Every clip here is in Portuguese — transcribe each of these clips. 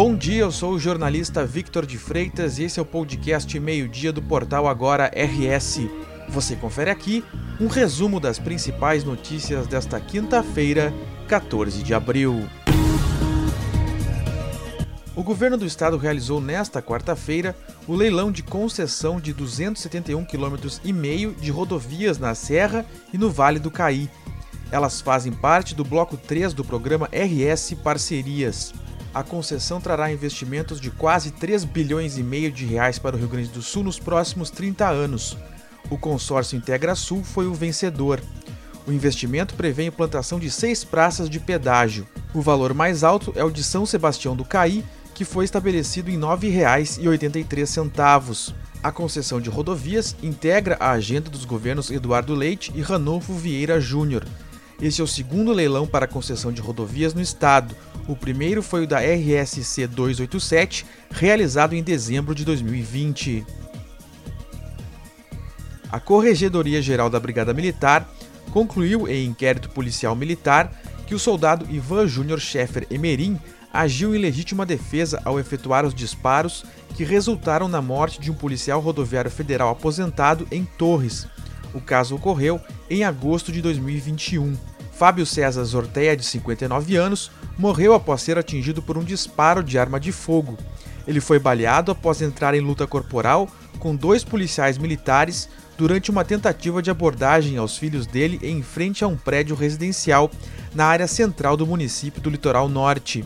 Bom dia, eu sou o jornalista Victor de Freitas e esse é o podcast Meio-Dia do portal Agora RS. Você confere aqui um resumo das principais notícias desta quinta-feira, 14 de abril. O governo do estado realizou nesta quarta-feira o leilão de concessão de 271,5 km de rodovias na Serra e no Vale do Caí. Elas fazem parte do bloco 3 do programa RS Parcerias a concessão trará investimentos de quase 3 bilhões e meio de reais para o Rio Grande do Sul nos próximos 30 anos. O consórcio Integra Sul foi o vencedor. O investimento prevê a implantação de seis praças de pedágio. O valor mais alto é o de São Sebastião do Caí, que foi estabelecido em R$ 9,83. A concessão de rodovias integra a agenda dos governos Eduardo Leite e Ranolfo Vieira Júnior. Este é o segundo leilão para concessão de rodovias no estado. O primeiro foi o da RSC 287, realizado em dezembro de 2020. A Corregedoria Geral da Brigada Militar concluiu em inquérito policial militar que o soldado Ivan Júnior Scheffer Emerim agiu em legítima defesa ao efetuar os disparos que resultaram na morte de um policial rodoviário federal aposentado em Torres. O caso ocorreu em agosto de 2021. Fábio César Zorteia, de 59 anos, morreu após ser atingido por um disparo de arma de fogo. Ele foi baleado após entrar em luta corporal com dois policiais militares durante uma tentativa de abordagem aos filhos dele em frente a um prédio residencial na área central do município do Litoral Norte.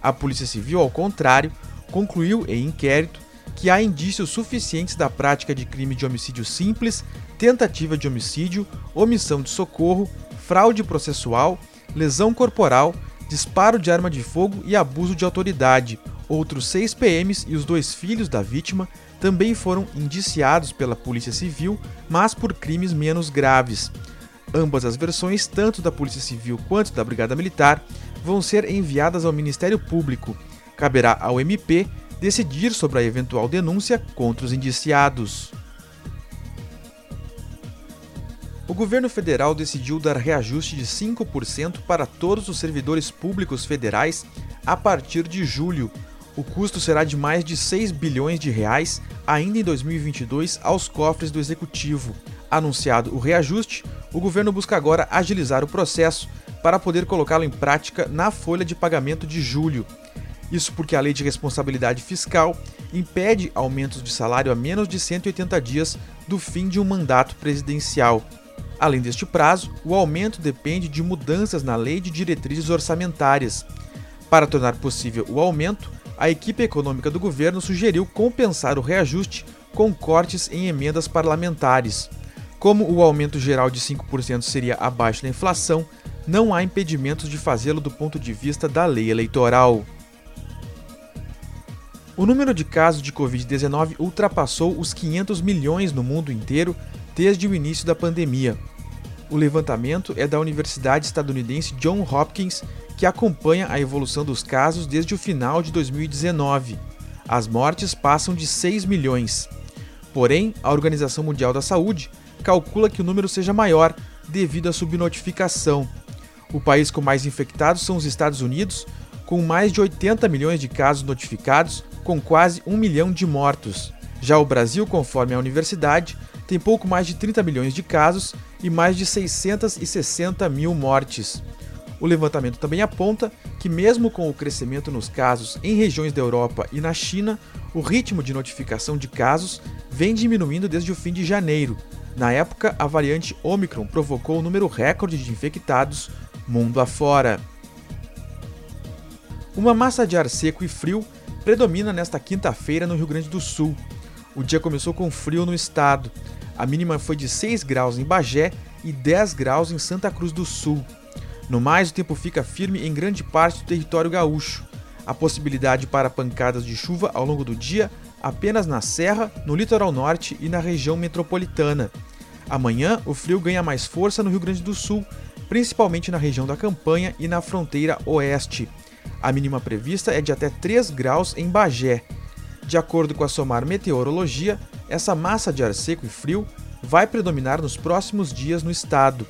A Polícia Civil, ao contrário, concluiu em inquérito que há indícios suficientes da prática de crime de homicídio simples, tentativa de homicídio, omissão de socorro fraude processual, lesão corporal, disparo de arma de fogo e abuso de autoridade. Outros seis PMs e os dois filhos da vítima também foram indiciados pela Polícia Civil, mas por crimes menos graves. Ambas as versões, tanto da Polícia Civil quanto da Brigada Militar, vão ser enviadas ao Ministério Público. Caberá ao MP decidir sobre a eventual denúncia contra os indiciados. O governo federal decidiu dar reajuste de 5% para todos os servidores públicos federais a partir de julho. O custo será de mais de 6 bilhões de reais ainda em 2022 aos cofres do executivo. Anunciado o reajuste, o governo busca agora agilizar o processo para poder colocá-lo em prática na folha de pagamento de julho. Isso porque a Lei de Responsabilidade Fiscal impede aumentos de salário a menos de 180 dias do fim de um mandato presidencial. Além deste prazo, o aumento depende de mudanças na lei de diretrizes orçamentárias. Para tornar possível o aumento, a equipe econômica do governo sugeriu compensar o reajuste com cortes em emendas parlamentares. Como o aumento geral de 5% seria abaixo da inflação, não há impedimentos de fazê-lo do ponto de vista da lei eleitoral. O número de casos de Covid-19 ultrapassou os 500 milhões no mundo inteiro desde o início da pandemia. O levantamento é da Universidade Estadunidense John Hopkins, que acompanha a evolução dos casos desde o final de 2019. As mortes passam de 6 milhões. Porém, a Organização Mundial da Saúde calcula que o número seja maior devido à subnotificação. O país com mais infectados são os Estados Unidos, com mais de 80 milhões de casos notificados, com quase 1 milhão de mortos. Já o Brasil, conforme a universidade, tem pouco mais de 30 milhões de casos e mais de 660 mil mortes. O levantamento também aponta que, mesmo com o crescimento nos casos em regiões da Europa e na China, o ritmo de notificação de casos vem diminuindo desde o fim de janeiro. Na época, a variante Omicron provocou o número recorde de infectados mundo afora. Uma massa de ar seco e frio predomina nesta quinta-feira no Rio Grande do Sul. O dia começou com frio no estado. A mínima foi de 6 graus em Bagé e 10 graus em Santa Cruz do Sul. No mais, o tempo fica firme em grande parte do território gaúcho. A possibilidade para pancadas de chuva ao longo do dia apenas na Serra, no litoral norte e na região metropolitana. Amanhã, o frio ganha mais força no Rio Grande do Sul, principalmente na região da Campanha e na fronteira oeste. A mínima prevista é de até 3 graus em Bagé. De acordo com a Somar Meteorologia, essa massa de ar seco e frio vai predominar nos próximos dias no estado.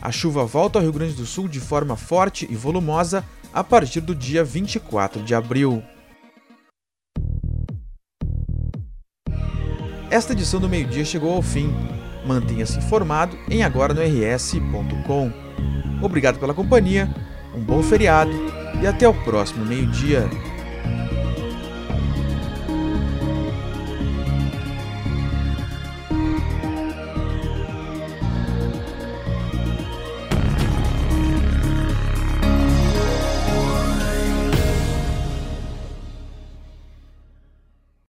A chuva volta ao Rio Grande do Sul de forma forte e volumosa a partir do dia 24 de abril. Esta edição do meio-dia chegou ao fim. Mantenha-se informado em agoranoRS.com. Obrigado pela companhia, um bom feriado e até o próximo meio-dia.